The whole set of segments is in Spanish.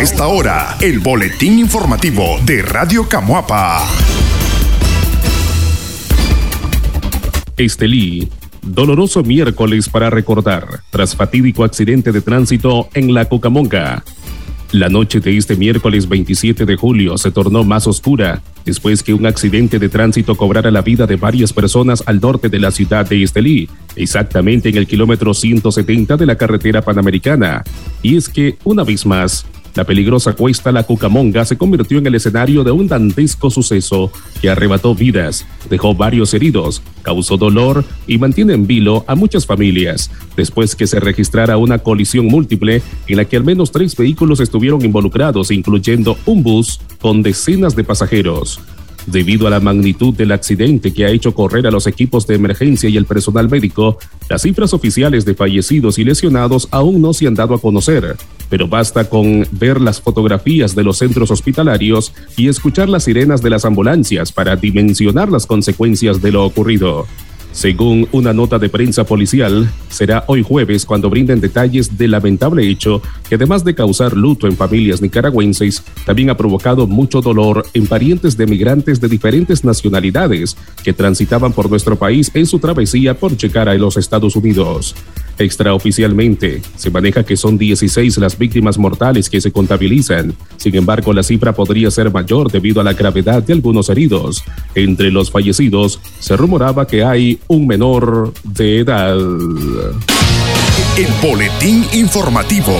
Esta hora, el boletín informativo de Radio Camuapa. Estelí. Doloroso miércoles para recordar, tras fatídico accidente de tránsito en la Cucamonga. La noche de este miércoles 27 de julio se tornó más oscura después que un accidente de tránsito cobrara la vida de varias personas al norte de la ciudad de Estelí, exactamente en el kilómetro 170 de la carretera panamericana. Y es que, una vez más, la peligrosa cuesta La Cucamonga se convirtió en el escenario de un dantesco suceso que arrebató vidas, dejó varios heridos, causó dolor y mantiene en vilo a muchas familias, después que se registrara una colisión múltiple en la que al menos tres vehículos estuvieron involucrados, incluyendo un bus con decenas de pasajeros. Debido a la magnitud del accidente que ha hecho correr a los equipos de emergencia y el personal médico, las cifras oficiales de fallecidos y lesionados aún no se han dado a conocer, pero basta con ver las fotografías de los centros hospitalarios y escuchar las sirenas de las ambulancias para dimensionar las consecuencias de lo ocurrido. Según una nota de prensa policial, será hoy jueves cuando brinden detalles del lamentable hecho que además de causar luto en familias nicaragüenses, también ha provocado mucho dolor en parientes de migrantes de diferentes nacionalidades que transitaban por nuestro país en su travesía por llegar a los Estados Unidos. Extraoficialmente, se maneja que son 16 las víctimas mortales que se contabilizan. Sin embargo, la cifra podría ser mayor debido a la gravedad de algunos heridos. Entre los fallecidos, se rumoraba que hay un menor de edad. El boletín informativo.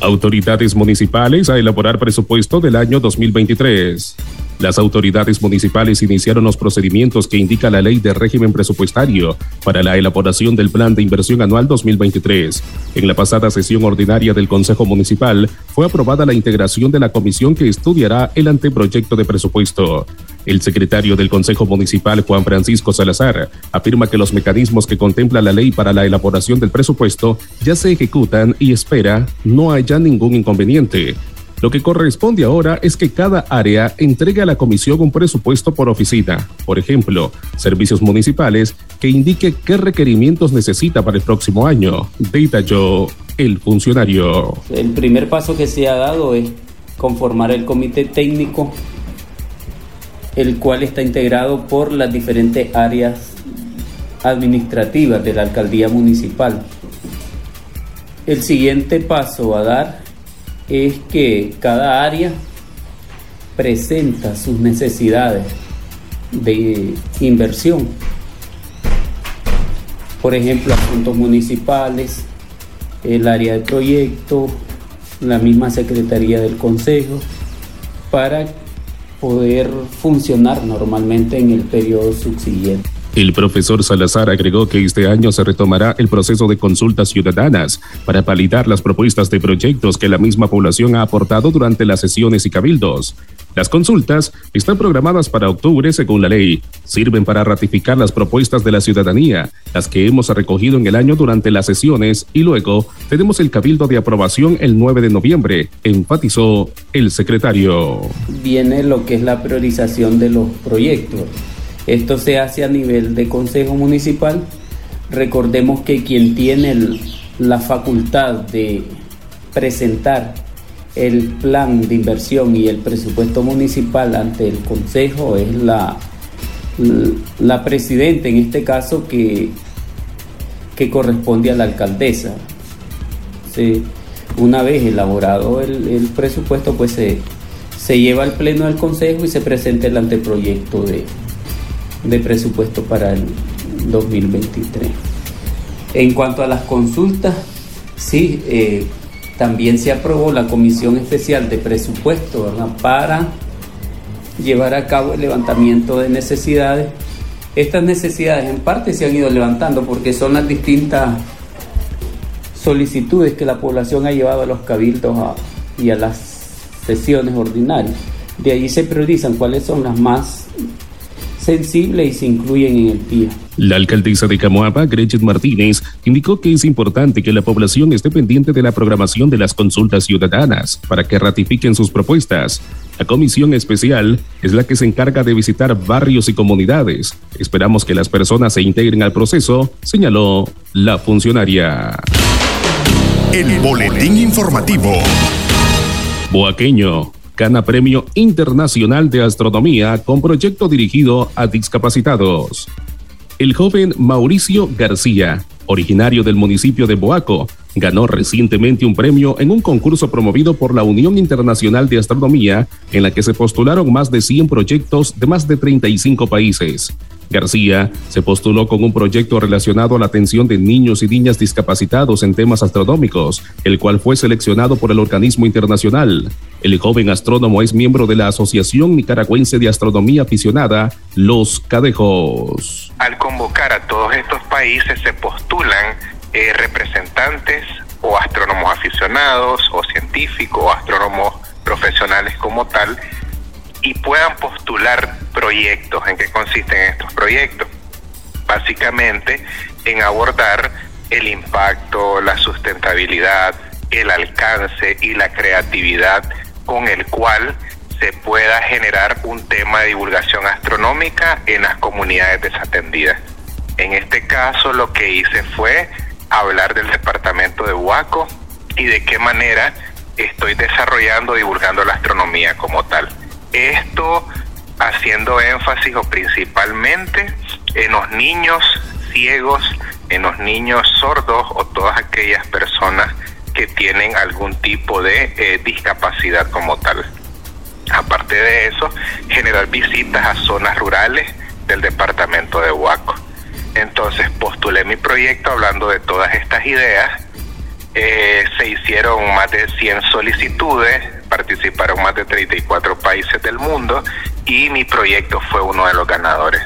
Autoridades municipales a elaborar presupuesto del año 2023. Las autoridades municipales iniciaron los procedimientos que indica la ley de régimen presupuestario para la elaboración del Plan de Inversión Anual 2023. En la pasada sesión ordinaria del Consejo Municipal fue aprobada la integración de la comisión que estudiará el anteproyecto de presupuesto. El secretario del Consejo Municipal, Juan Francisco Salazar, afirma que los mecanismos que contempla la ley para la elaboración del presupuesto ya se ejecutan y espera no haya ningún inconveniente. Lo que corresponde ahora es que cada área entregue a la comisión un presupuesto por oficina, por ejemplo, servicios municipales, que indique qué requerimientos necesita para el próximo año, detalló el funcionario. El primer paso que se ha dado es conformar el comité técnico, el cual está integrado por las diferentes áreas administrativas de la alcaldía municipal. El siguiente paso a dar es que cada área presenta sus necesidades de inversión. Por ejemplo, asuntos municipales, el área de proyecto, la misma Secretaría del Consejo, para poder funcionar normalmente en el periodo subsiguiente. El profesor Salazar agregó que este año se retomará el proceso de consultas ciudadanas para validar las propuestas de proyectos que la misma población ha aportado durante las sesiones y cabildos. Las consultas están programadas para octubre según la ley. Sirven para ratificar las propuestas de la ciudadanía, las que hemos recogido en el año durante las sesiones y luego tenemos el cabildo de aprobación el 9 de noviembre, enfatizó el secretario. Viene lo que es la priorización de los proyectos esto se hace a nivel de Consejo Municipal. Recordemos que quien tiene la facultad de presentar el plan de inversión y el presupuesto municipal ante el Consejo es la, la presidenta, en este caso, que, que corresponde a la alcaldesa. una vez elaborado el, presupuesto, pues se, se lleva al pleno del Consejo y se presenta el anteproyecto de, de presupuesto para el 2023. En cuanto a las consultas, sí, eh, también se aprobó la Comisión Especial de Presupuesto para llevar a cabo el levantamiento de necesidades. Estas necesidades en parte se han ido levantando porque son las distintas solicitudes que la población ha llevado a los cabildos y a las sesiones ordinarias. De ahí se priorizan cuáles son las más sensible y se incluyen en el PIA. La alcaldesa de Camoapa, Gretchen Martínez, indicó que es importante que la población esté pendiente de la programación de las consultas ciudadanas para que ratifiquen sus propuestas. La comisión especial es la que se encarga de visitar barrios y comunidades. Esperamos que las personas se integren al proceso, señaló la funcionaria. El boletín informativo. Boaqueño gana Premio Internacional de Astronomía con proyecto dirigido a discapacitados. El joven Mauricio García, originario del municipio de Boaco, ganó recientemente un premio en un concurso promovido por la Unión Internacional de Astronomía, en la que se postularon más de 100 proyectos de más de 35 países. García se postuló con un proyecto relacionado a la atención de niños y niñas discapacitados en temas astronómicos, el cual fue seleccionado por el organismo internacional. El joven astrónomo es miembro de la Asociación Nicaragüense de Astronomía Aficionada, Los Cadejos. Al convocar a todos estos países se postulan eh, representantes o astrónomos aficionados o científicos o astrónomos profesionales como tal y puedan postular proyectos. ¿En qué consisten estos proyectos? Básicamente en abordar el impacto, la sustentabilidad, el alcance y la creatividad con el cual se pueda generar un tema de divulgación astronómica en las comunidades desatendidas. En este caso lo que hice fue hablar del departamento de Huaco y de qué manera estoy desarrollando, divulgando la astronomía como tal. Esto haciendo énfasis o principalmente en los niños ciegos, en los niños sordos o todas aquellas personas que tienen algún tipo de eh, discapacidad como tal. Aparte de eso, generar visitas a zonas rurales del departamento de Huaco. Entonces postulé mi proyecto hablando de todas estas ideas. Eh, se hicieron más de 100 solicitudes, participaron más de 34 países del mundo y mi proyecto fue uno de los ganadores.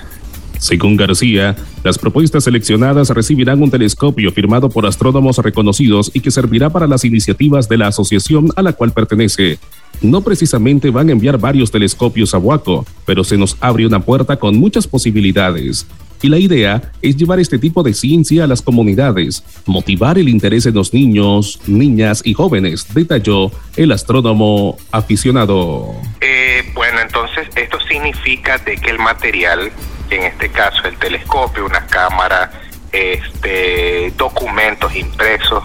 Según García, las propuestas seleccionadas recibirán un telescopio firmado por astrónomos reconocidos y que servirá para las iniciativas de la asociación a la cual pertenece. No precisamente van a enviar varios telescopios a Huaco, pero se nos abre una puerta con muchas posibilidades. Y la idea es llevar este tipo de ciencia a las comunidades, motivar el interés en los niños, niñas y jóvenes, detalló el astrónomo aficionado. Eh, bueno, entonces esto significa de que el material, en este caso el telescopio, una cámara, este, documentos impresos,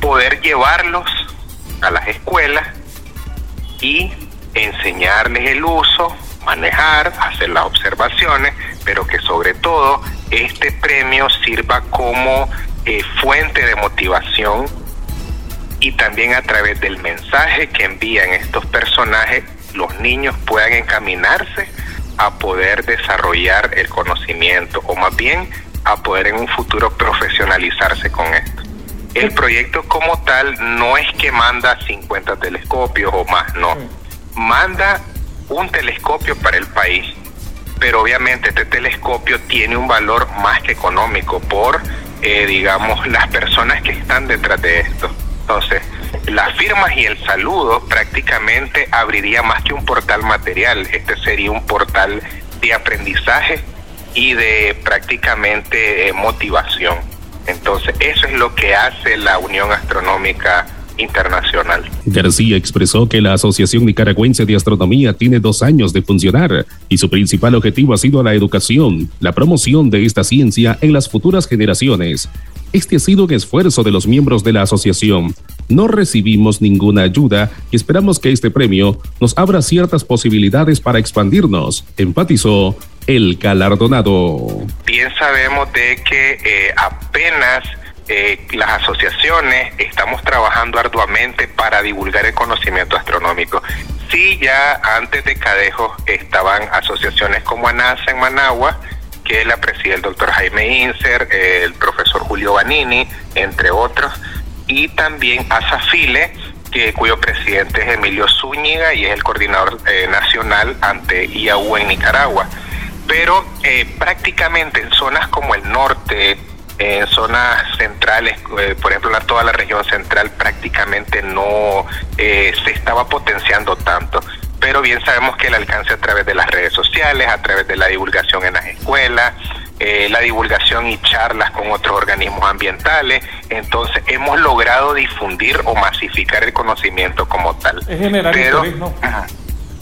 poder llevarlos a las escuelas y enseñarles el uso, manejar, hacer las observaciones, pero que sobre todo este premio sirva como eh, fuente de motivación y también a través del mensaje que envían estos personajes, los niños puedan encaminarse a poder desarrollar el conocimiento o más bien a poder en un futuro profesionalizarse con esto. El proyecto como tal no es que manda 50 telescopios o más, no. Manda un telescopio para el país, pero obviamente este telescopio tiene un valor más que económico por, eh, digamos, las personas que están detrás de esto. Entonces, las firmas y el saludo prácticamente abriría más que un portal material, este sería un portal de aprendizaje y de prácticamente eh, motivación. Entonces, eso es lo que hace la Unión Astronómica internacional. García expresó que la Asociación Nicaragüense de Astronomía tiene dos años de funcionar y su principal objetivo ha sido la educación, la promoción de esta ciencia en las futuras generaciones. Este ha sido un esfuerzo de los miembros de la asociación. No recibimos ninguna ayuda y esperamos que este premio nos abra ciertas posibilidades para expandirnos, enfatizó el galardonado. Bien sabemos de que eh, apenas eh, las asociaciones estamos trabajando arduamente para divulgar el conocimiento astronómico. Sí, ya antes de Cadejo estaban asociaciones como ANASA en Managua, que la preside el doctor Jaime Inser, el profesor Julio Banini, entre otros, y también ASAFILE, que, cuyo presidente es Emilio Zúñiga y es el coordinador eh, nacional ante IAU en Nicaragua. Pero eh, prácticamente en zonas como el norte, en zonas centrales, eh, por ejemplo, toda la región central prácticamente no eh, se estaba potenciando tanto. Pero bien sabemos que el alcance a través de las redes sociales, a través de la divulgación en las escuelas, eh, la divulgación y charlas con otros organismos ambientales. Entonces hemos logrado difundir o masificar el conocimiento como tal. Es generar Pero,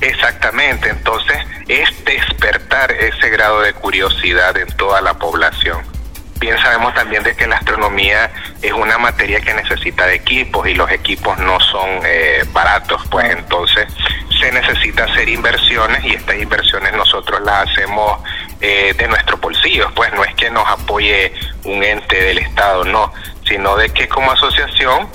Exactamente, entonces es despertar ese grado de curiosidad en toda la población bien sabemos también de que la astronomía es una materia que necesita de equipos y los equipos no son eh, baratos, pues. Entonces se necesita hacer inversiones y estas inversiones nosotros las hacemos eh, de nuestro bolsillo, pues. No es que nos apoye un ente del Estado, no, sino de que como asociación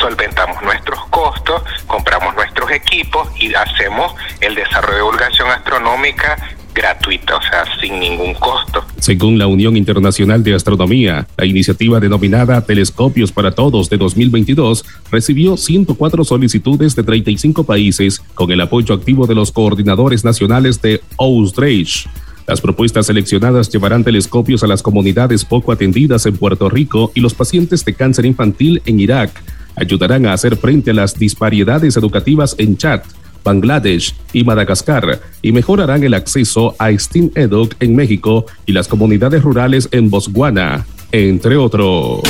solventamos nuestros costos, compramos nuestros equipos y hacemos el desarrollo de divulgación astronómica gratuita, sin ningún costo. Según la Unión Internacional de Astronomía, la iniciativa denominada Telescopios para Todos de 2022 recibió 104 solicitudes de 35 países con el apoyo activo de los coordinadores nacionales de Outreach. Las propuestas seleccionadas llevarán telescopios a las comunidades poco atendidas en Puerto Rico y los pacientes de cáncer infantil en Irak. Ayudarán a hacer frente a las disparidades educativas en Chad, Bangladesh y Madagascar y mejorarán el acceso a STEAM Educ en México y las comunidades rurales en Botswana, entre otros.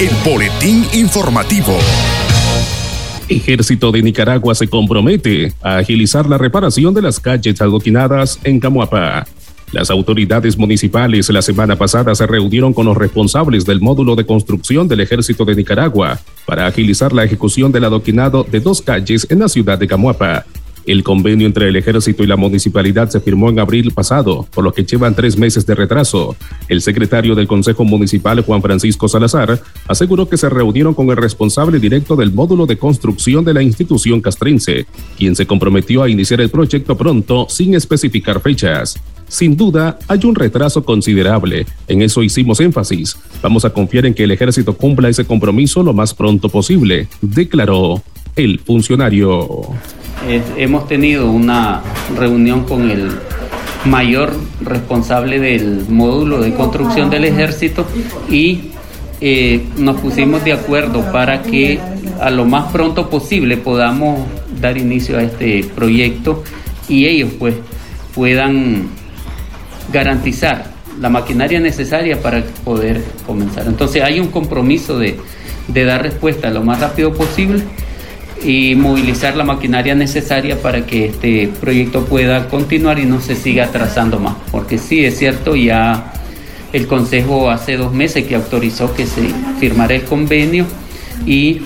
El boletín informativo. Ejército de Nicaragua se compromete a agilizar la reparación de las calles adoquinadas en Camuapa. Las autoridades municipales la semana pasada se reunieron con los responsables del módulo de construcción del Ejército de Nicaragua para agilizar la ejecución del adoquinado de dos calles en la ciudad de Camuapa. El convenio entre el ejército y la municipalidad se firmó en abril pasado, por lo que llevan tres meses de retraso. El secretario del Consejo Municipal, Juan Francisco Salazar, aseguró que se reunieron con el responsable directo del módulo de construcción de la institución castrense, quien se comprometió a iniciar el proyecto pronto sin especificar fechas. Sin duda, hay un retraso considerable. En eso hicimos énfasis. Vamos a confiar en que el ejército cumpla ese compromiso lo más pronto posible, declaró el funcionario. hemos tenido una reunión con el mayor responsable del módulo de construcción del ejército y eh, nos pusimos de acuerdo para que a lo más pronto posible podamos dar inicio a este proyecto y ellos pues puedan garantizar la maquinaria necesaria para poder comenzar. Entonces hay un compromiso de, dar respuesta lo más rápido posible y movilizar la maquinaria necesaria para que este proyecto pueda continuar y no se siga atrasando más. Porque sí, es cierto, ya el Consejo hace dos meses que autorizó que se firmara el convenio y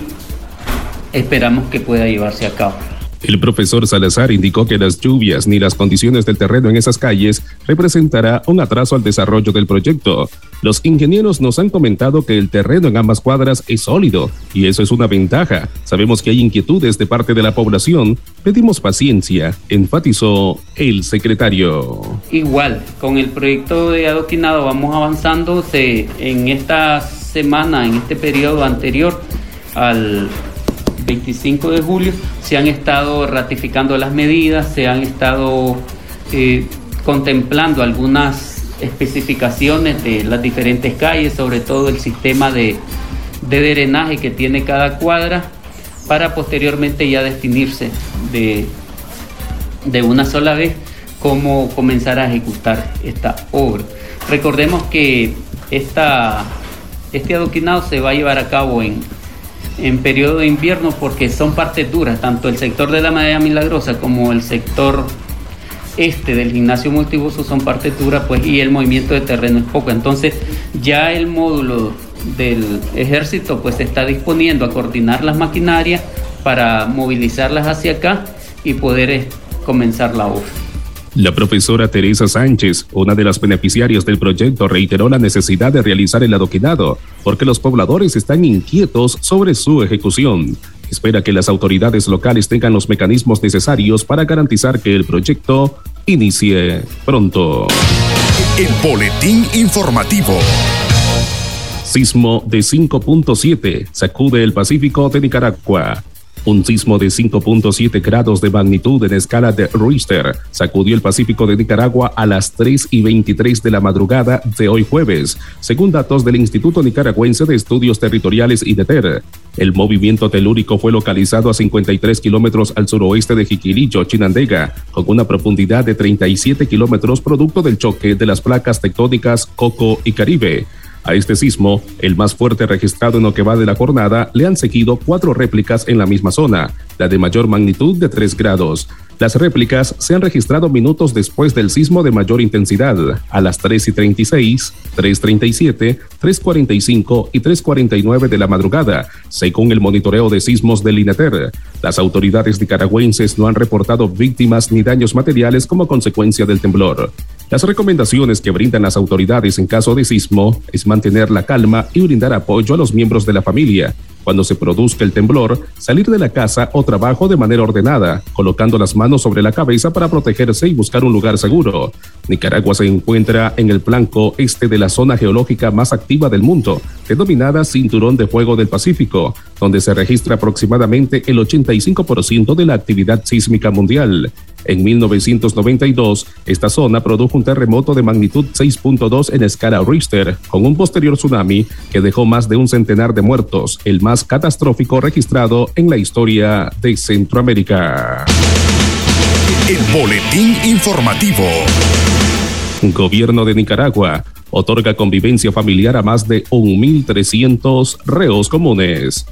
esperamos que pueda llevarse a cabo. El profesor Salazar indicó que las lluvias ni las condiciones del terreno en esas calles representará un atraso al desarrollo del proyecto. Los ingenieros nos han comentado que el terreno en ambas cuadras es sólido y eso es una ventaja. Sabemos que hay inquietudes de parte de la población. Pedimos paciencia, enfatizó el secretario. Igual, con el proyecto de adoquinado vamos avanzando. en esta semana, en este periodo anterior al 25 de julio, se han estado ratificando las medidas, se han estado eh, contemplando algunas especificaciones de las diferentes calles, sobre todo el sistema de, drenaje que tiene cada cuadra, para posteriormente ya definirse de, de una sola vez cómo comenzar a ejecutar esta obra. Recordemos que esta, este adoquinado se va a llevar a cabo en en periodo de invierno porque son partes duras, tanto el sector de la Madera Milagrosa como el sector este del gimnasio multibuso son partes duras pues y el movimiento de terreno es poco. Entonces ya el módulo del ejército pues se está disponiendo a coordinar las maquinarias para movilizarlas hacia acá y poder eh, comenzar la obra. La profesora Teresa Sánchez, una de las beneficiarias del proyecto, reiteró la necesidad de realizar el adoquinado porque los pobladores están inquietos sobre su ejecución. Espera que las autoridades locales tengan los mecanismos necesarios para garantizar que el proyecto inicie pronto. El boletín informativo. Sismo de 5.7 sacude el Pacífico de Nicaragua. Un sismo de 5.7 grados de magnitud en escala de Richter sacudió el Pacífico de Nicaragua a las 3 y 23 de la madrugada de hoy jueves, según datos del Instituto Nicaragüense de Estudios Territoriales IDETER. El movimiento telúrico fue localizado a 53 kilómetros al suroeste de Jiquilillo, Chinandega, con una profundidad de 37 kilómetros producto del choque de las placas tectónicas Coco y Caribe. A este sismo, el más fuerte registrado en lo que va de la jornada, le han seguido cuatro réplicas en la misma zona, la de mayor magnitud de 3 grados. Las réplicas se han registrado minutos después del sismo de mayor intensidad, a las 3 y 36, 3.37, 3.45 y 3.49 de la madrugada, según el monitoreo de sismos del INETER. Las autoridades nicaragüenses no han reportado víctimas ni daños materiales como consecuencia del temblor. Las recomendaciones que brindan las autoridades en caso de sismo es mantener la calma y brindar apoyo a los miembros de la familia. Cuando se produzca el temblor, salir de la casa o trabajo de manera ordenada, colocando las manos sobre la cabeza para protegerse y buscar un lugar seguro. Nicaragua se encuentra en el flanco este de la zona geológica más activa del mundo, denominada Cinturón de Fuego del Pacífico, donde se registra aproximadamente el 85% de la actividad sísmica mundial. En 1992, esta zona produjo un terremoto de magnitud 6.2 en escala Richter, con un posterior tsunami que dejó más de un centenar de muertos, el más catastrófico registrado en la historia de Centroamérica. El boletín informativo. Gobierno de Nicaragua otorga convivencia familiar a más de 1.300 reos comunes.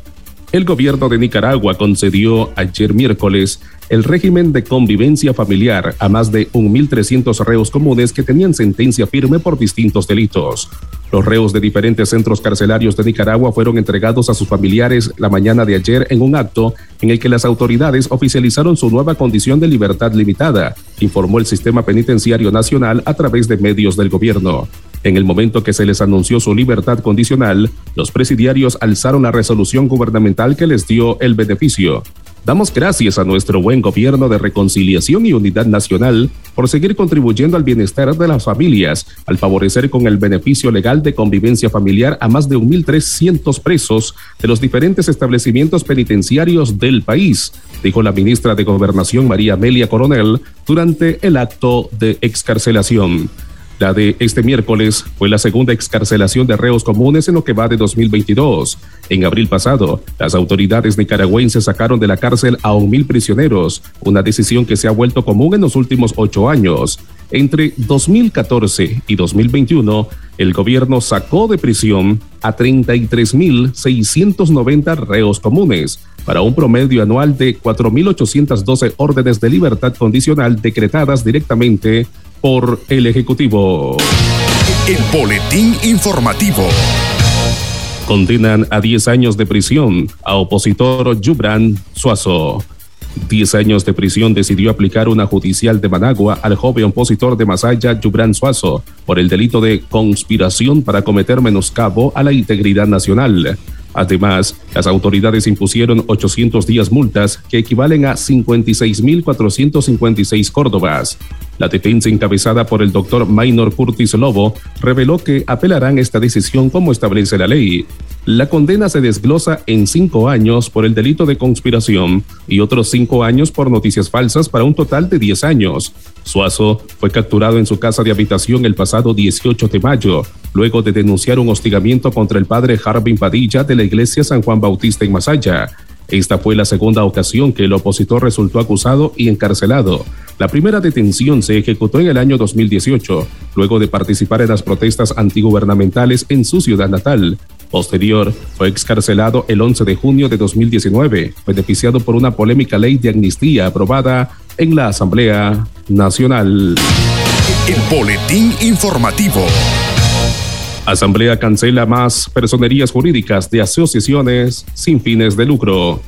El gobierno de Nicaragua concedió ayer miércoles el régimen de convivencia familiar a más de 1.300 reos comunes que tenían sentencia firme por distintos delitos. Los reos de diferentes centros carcelarios de Nicaragua fueron entregados a sus familiares la mañana de ayer en un acto en el que las autoridades oficializaron su nueva condición de libertad limitada, informó el Sistema Penitenciario Nacional a través de medios del gobierno. En el momento que se les anunció su libertad condicional, los presidiarios alzaron la resolución gubernamental que les dio el beneficio. Damos gracias a nuestro buen gobierno de reconciliación y unidad nacional por seguir contribuyendo al bienestar de las familias, al favorecer con el beneficio legal de convivencia familiar a más de 1.300 presos de los diferentes establecimientos penitenciarios del país, dijo la ministra de Gobernación María Amelia Coronel durante el acto de excarcelación. La de este miércoles fue la segunda excarcelación de reos comunes en lo que va de 2022. En abril pasado, las autoridades nicaragüenses sacaron de la cárcel a un mil prisioneros, una decisión que se ha vuelto común en los últimos ocho años. Entre 2014 y 2021, el gobierno sacó de prisión a 33.690 reos comunes, para un promedio anual de 4.812 órdenes de libertad condicional decretadas directamente por el Ejecutivo. El Boletín Informativo. Condenan a 10 años de prisión a opositor Yubran Suazo. 10 años de prisión decidió aplicar una judicial de Managua al joven opositor de Masaya, Yubran Suazo, por el delito de conspiración para cometer menoscabo a la integridad nacional. Además, las autoridades impusieron 800 días multas que equivalen a 56.456 córdobas. La defensa encabezada por el doctor Maynor Curtis Lobo reveló que apelarán esta decisión como establece la ley. La condena se desglosa en cinco años por el delito de conspiración y otros cinco años por noticias falsas para un total de 10 años. Suazo fue capturado en su casa de habitación el pasado 18 de mayo, luego de denunciar un hostigamiento contra el padre Harbin Padilla de la iglesia San Juan Bautista en Masaya. Esta fue la segunda ocasión que el opositor resultó acusado y encarcelado. La primera detención se ejecutó en el año 2018, luego de participar en las protestas antigubernamentales en su ciudad natal. Posterior, fue excarcelado el 11 de junio de 2019, beneficiado por una polémica ley de amnistía aprobada en la Asamblea Nacional. El Boletín Informativo. Asamblea cancela más personerías jurídicas de asociaciones sin fines de lucro.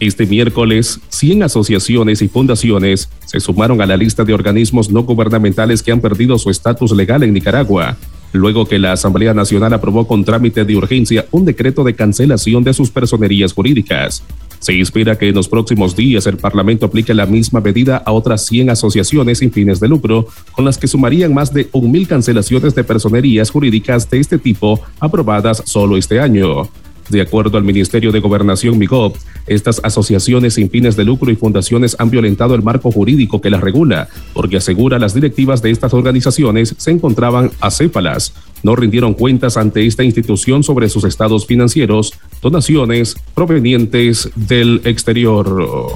Este miércoles, 100 asociaciones y fundaciones se sumaron a la lista de organismos no gubernamentales que han perdido su estatus legal en Nicaragua, luego que la Asamblea Nacional aprobó con trámite de urgencia un decreto de cancelación de sus personerías jurídicas. Se espera que en los próximos días el Parlamento aplique la misma medida a otras 100 asociaciones sin fines de lucro, con las que sumarían más de 1.000 cancelaciones de personerías jurídicas de este tipo aprobadas solo este año. De acuerdo al Ministerio de Gobernación MIGOP, estas asociaciones sin fines de lucro y fundaciones han violentado el marco jurídico que las regula, porque asegura las directivas de estas organizaciones se encontraban acéfalas, no rindieron cuentas ante esta institución sobre sus estados financieros, donaciones provenientes del exterior.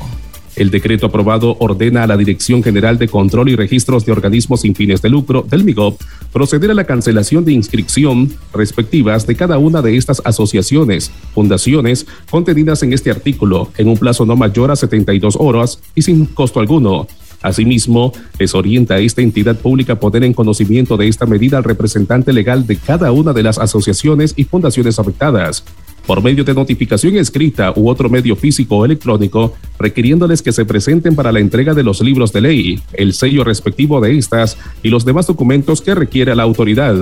El decreto aprobado ordena a la Dirección General de Control y Registros de Organismos sin fines de lucro del MIGOP proceder a la cancelación de inscripción respectivas de cada una de estas asociaciones, fundaciones contenidas en este artículo en un plazo no mayor a 72 horas y sin costo alguno. Asimismo, les orienta a esta entidad pública poner en conocimiento de esta medida al representante legal de cada una de las asociaciones y fundaciones afectadas, por medio de notificación escrita u otro medio físico o electrónico, requiriéndoles que se presenten para la entrega de los libros de ley, el sello respectivo de estas y los demás documentos que requiere la autoridad.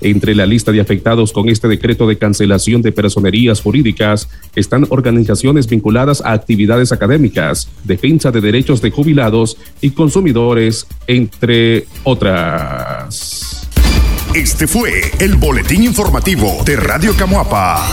Entre la lista de afectados con este decreto de cancelación de personerías jurídicas están organizaciones vinculadas a actividades académicas, defensa de derechos de jubilados y consumidores, entre otras. Este fue el boletín informativo de Radio Camuapa.